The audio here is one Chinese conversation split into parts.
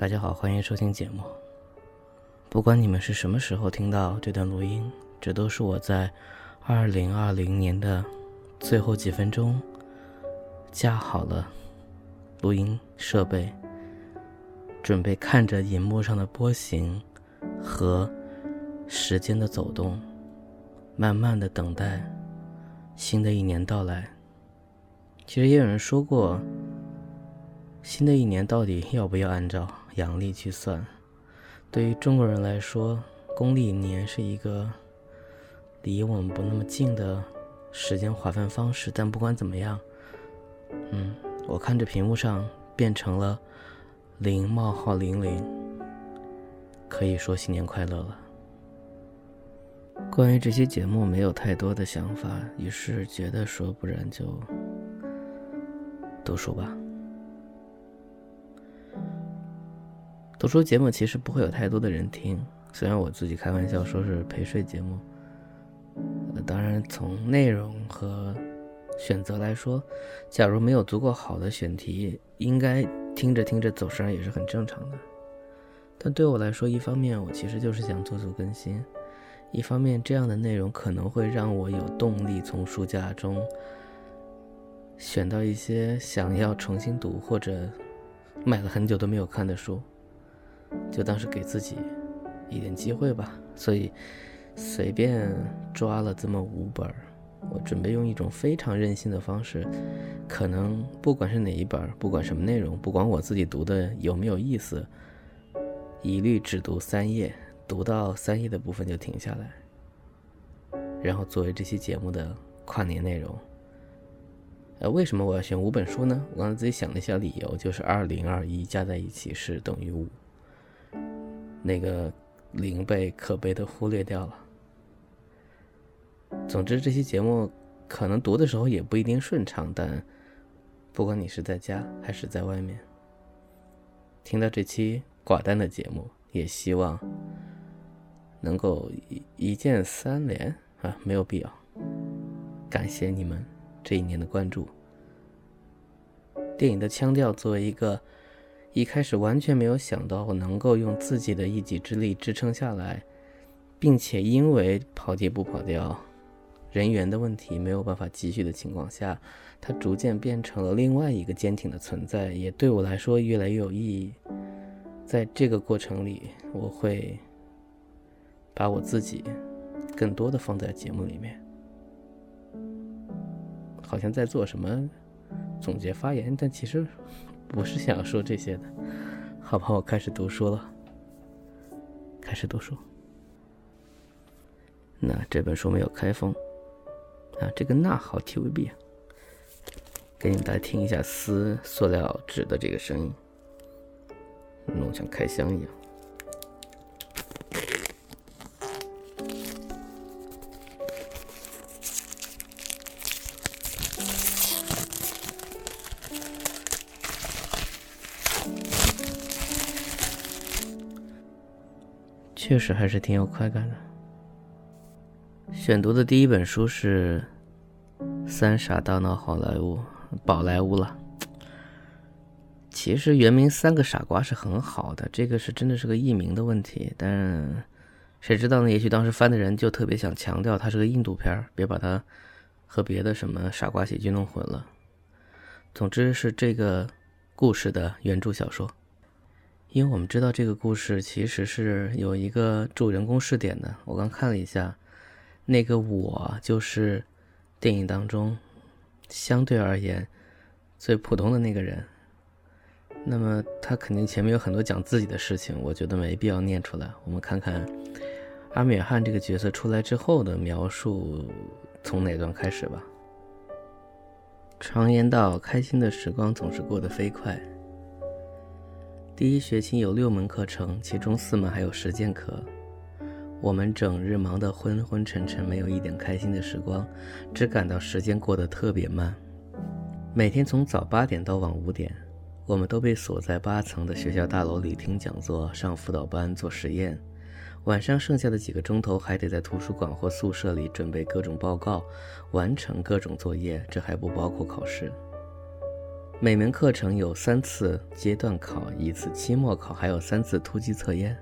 大家好，欢迎收听节目。不管你们是什么时候听到这段录音，这都是我在二零二零年的最后几分钟架好了录音设备，准备看着荧幕上的波形和时间的走动，慢慢的等待新的一年到来。其实也有人说过，新的一年到底要不要按照？阳历去算，对于中国人来说，公历年是一个离我们不那么近的时间划分方式。但不管怎么样，嗯，我看着屏幕上变成了零冒号零零，可以说新年快乐了。关于这些节目没有太多的想法，于是觉得说，不然就读书吧。读书节目其实不会有太多的人听，虽然我自己开玩笑说是陪睡节目。呃当然，从内容和选择来说，假如没有足够好的选题，应该听着听着走神也是很正常的。但对我来说，一方面我其实就是想做做更新，一方面这样的内容可能会让我有动力从书架中选到一些想要重新读或者买了很久都没有看的书。就当是给自己一点机会吧，所以随便抓了这么五本儿，我准备用一种非常任性的方式，可能不管是哪一本，不管什么内容，不管我自己读的有没有意思，一律只读三页，读到三页的部分就停下来，然后作为这期节目的跨年内容。呃，为什么我要选五本书呢？我刚才自己想了一下理由，就是二零二一加在一起是等于五。那个零被可悲的忽略掉了。总之，这期节目可能读的时候也不一定顺畅，但不管你是在家还是在外面，听到这期寡淡的节目，也希望能够一一键三连啊，没有必要。感谢你们这一年的关注。电影的腔调作为一个。一开始完全没有想到我能够用自己的一己之力支撑下来，并且因为跑题不跑掉、人员的问题没有办法继续的情况下，它逐渐变成了另外一个坚挺的存在，也对我来说越来越有意义。在这个过程里，我会把我自己更多的放在节目里面，好像在做什么总结发言，但其实。不是想要说这些的，好吧，我开始读书了。开始读书。那这本书没有开封啊，这个那好 TVB 啊，给你们大家听一下撕塑料纸的这个声音，弄像开箱一样。确实还是挺有快感的。选读的第一本书是《三傻大闹好莱坞》，宝莱坞了。其实原名《三个傻瓜》是很好的，这个是真的是个译名的问题。但谁知道呢？也许当时翻的人就特别想强调它是个印度片儿，别把它和别的什么傻瓜喜剧弄混了。总之是这个故事的原著小说。因为我们知道这个故事其实是有一个助人工试点的，我刚看了一下，那个我就是电影当中相对而言最普通的那个人。那么他肯定前面有很多讲自己的事情，我觉得没必要念出来。我们看看阿米尔汗这个角色出来之后的描述，从哪段开始吧。常言道，开心的时光总是过得飞快。第一学期有六门课程，其中四门还有实践课。我们整日忙得昏昏沉沉，没有一点开心的时光，只感到时间过得特别慢。每天从早八点到晚五点，我们都被锁在八层的学校大楼里听讲座、上辅导班、做实验。晚上剩下的几个钟头，还得在图书馆或宿舍里准备各种报告，完成各种作业，这还不包括考试。每门课程有三次阶段考，一次期末考，还有三次突击测验，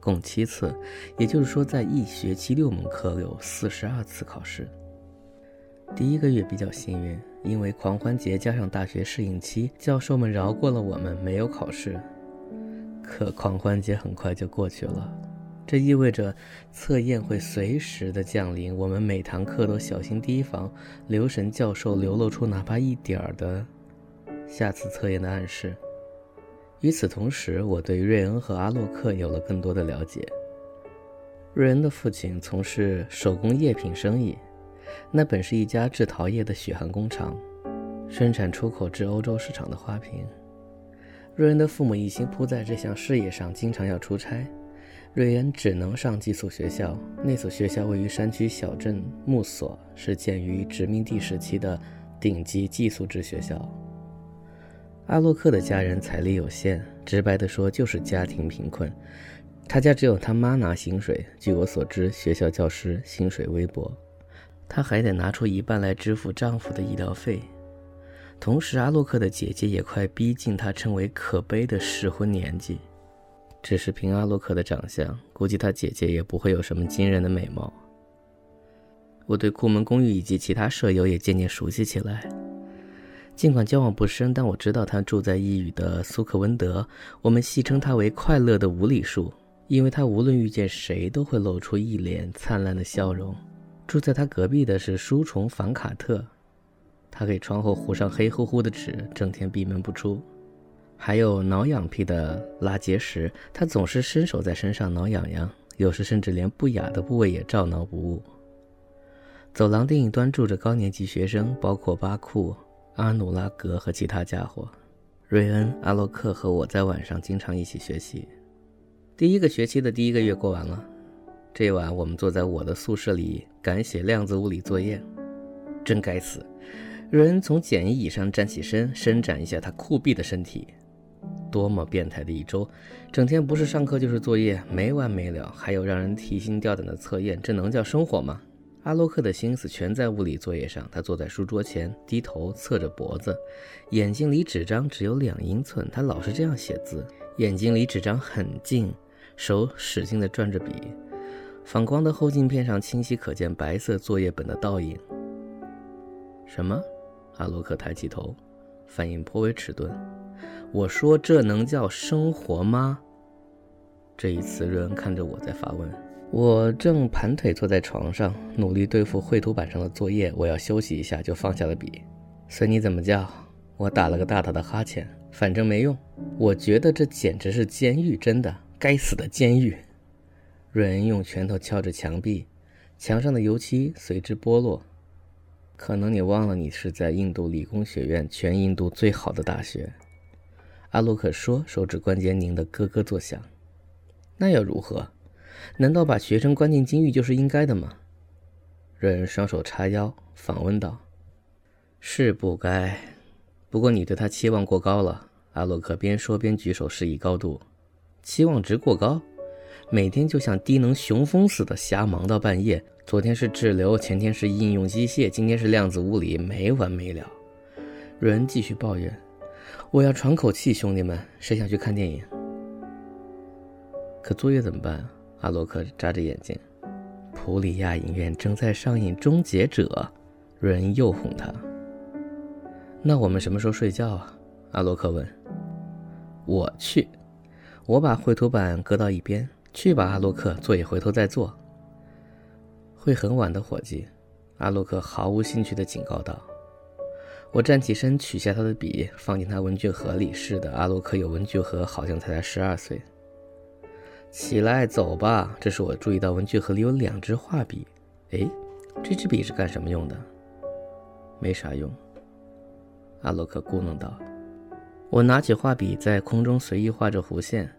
共七次。也就是说，在一学期六门课有四十二次考试。第一个月比较幸运，因为狂欢节加上大学适应期，教授们饶过了我们，没有考试。可狂欢节很快就过去了，这意味着测验会随时的降临，我们每堂课都小心提防，留神教授流露出哪怕一点儿的下次测验的暗示。与此同时，我对瑞恩和阿洛克有了更多的了解。瑞恩的父亲从事手工业品生意。那本是一家制陶业的血汗工厂，生产出口至欧洲市场的花瓶。瑞恩的父母一心扑在这项事业上，经常要出差，瑞恩只能上寄宿学校。那所学校位于山区小镇木索，是建于殖民地时期的顶级寄宿制学校。阿洛克的家人财力有限，直白地说就是家庭贫困。他家只有他妈拿薪水，据我所知，学校教师薪水微薄。他还得拿出一半来支付丈夫的医疗费，同时阿洛克的姐姐也快逼近她称为可悲的适婚年纪。只是凭阿洛克的长相，估计他姐姐也不会有什么惊人的美貌。我对库门公寓以及其他舍友也渐渐熟悉起来，尽管交往不深，但我知道他住在一隅的苏克温德，我们戏称他为“快乐的无理数”，因为他无论遇见谁都会露出一脸灿烂的笑容。住在他隔壁的是书虫凡卡特，他给窗后糊上黑乎乎的纸，整天闭门不出。还有挠痒癖的拉杰什，他总是伸手在身上挠痒痒，有时甚至连不雅的部位也照挠不误。走廊另一端住着高年级学生，包括巴库、阿努拉格和其他家伙。瑞恩、阿洛克和我在晚上经常一起学习。第一个学期的第一个月过完了。这晚，我们坐在我的宿舍里赶写量子物理作业，真该死！瑞恩从简易椅上站起身，伸展一下他酷毙的身体。多么变态的一周！整天不是上课就是作业，没完没了，还有让人提心吊胆的测验，这能叫生活吗？阿洛克的心思全在物理作业上，他坐在书桌前，低头侧着脖子，眼睛离纸张只有两英寸。他老是这样写字，眼睛离纸张很近，手使劲地转着笔。反光的后镜片上清晰可见白色作业本的倒影。什么？阿洛克抬起头，反应颇为迟钝。我说：“这能叫生活吗？”这一次，瑞恩看着我在发问。我正盘腿坐在床上，努力对付绘图板上的作业。我要休息一下，就放下了笔。随你怎么叫。我打了个大大的哈欠。反正没用。我觉得这简直是监狱，真的，该死的监狱。瑞恩用拳头敲着墙壁，墙上的油漆随之剥落。可能你忘了，你是在印度理工学院，全印度最好的大学。阿洛克说，手指关节拧得咯咯作响。那又如何？难道把学生关进监狱就是应该的吗？瑞恩双手叉腰，反问道：“是不该，不过你对他期望过高了。”阿洛克边说边举手示意高度。期望值过高。每天就像低能雄蜂似的瞎忙到半夜。昨天是滞留，前天是应用机械，今天是量子物理，没完没了。瑞恩继续抱怨：“我要喘口气，兄弟们，谁想去看电影？可作业怎么办？”阿洛克眨着眼睛：“普里亚影院正在上映《终结者》。”瑞恩又哄他：“那我们什么时候睡觉啊？”阿洛克问。“我去。”我把绘图板搁到一边。去吧，阿洛克，作业回头再做。会很晚的，伙计。阿洛克毫无兴趣地警告道。我站起身，取下他的笔，放进他文具盒里。是的，阿洛克有文具盒，好像才才十二岁。起来，走吧。这时我注意到文具盒里有两支画笔。哎，这支笔是干什么用的？没啥用。阿洛克咕哝道。我拿起画笔，在空中随意画着弧线。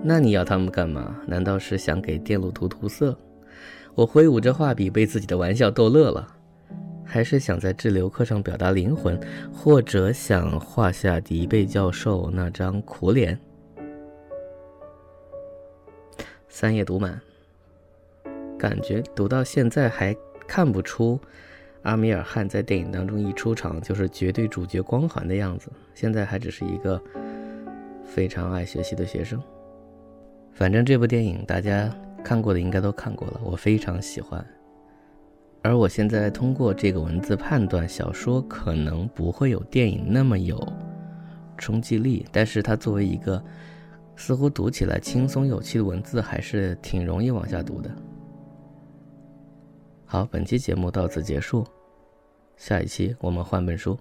那你要他们干嘛？难道是想给电路图涂色？我挥舞着画笔，被自己的玩笑逗乐了。还是想在滞留课上表达灵魂，或者想画下迪贝教授那张苦脸？三页读满，感觉读到现在还看不出阿米尔汗在电影当中一出场就是绝对主角光环的样子，现在还只是一个非常爱学习的学生。反正这部电影大家看过的应该都看过了，我非常喜欢。而我现在通过这个文字判断，小说可能不会有电影那么有冲击力，但是它作为一个似乎读起来轻松有趣的文字，还是挺容易往下读的。好，本期节目到此结束，下一期我们换本书，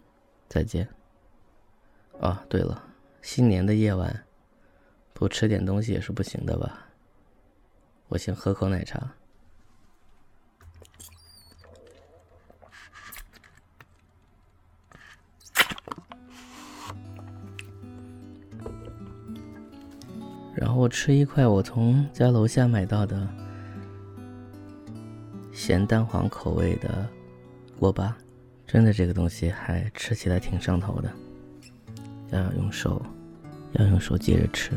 再见。啊，对了，新年的夜晚不吃点东西也是不行的吧？我先喝口奶茶。我吃一块我从家楼下买到的咸蛋黄口味的锅巴，真的这个东西还吃起来挺上头的，要用手，要用手接着吃。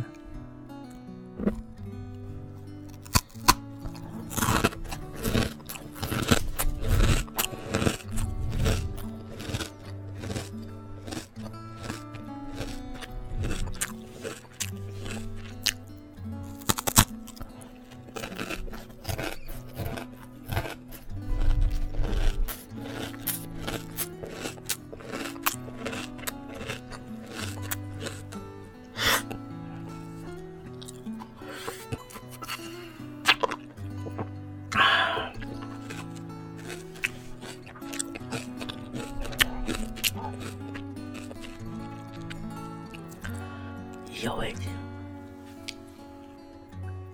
意犹未尽。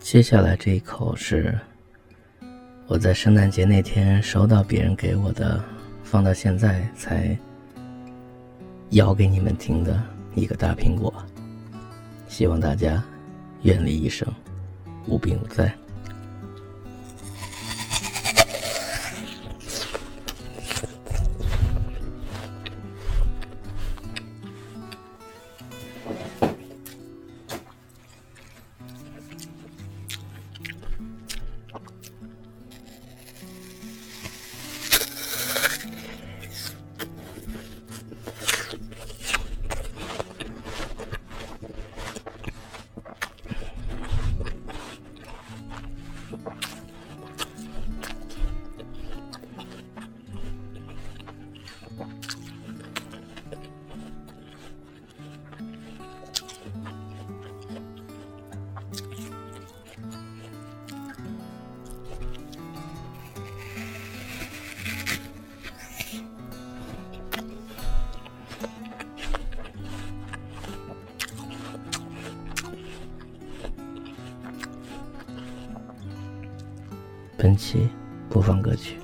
接下来这一口是我在圣诞节那天收到别人给我的，放到现在才咬给你们听的一个大苹果。希望大家愿离一生，无病无灾。本期播放歌曲。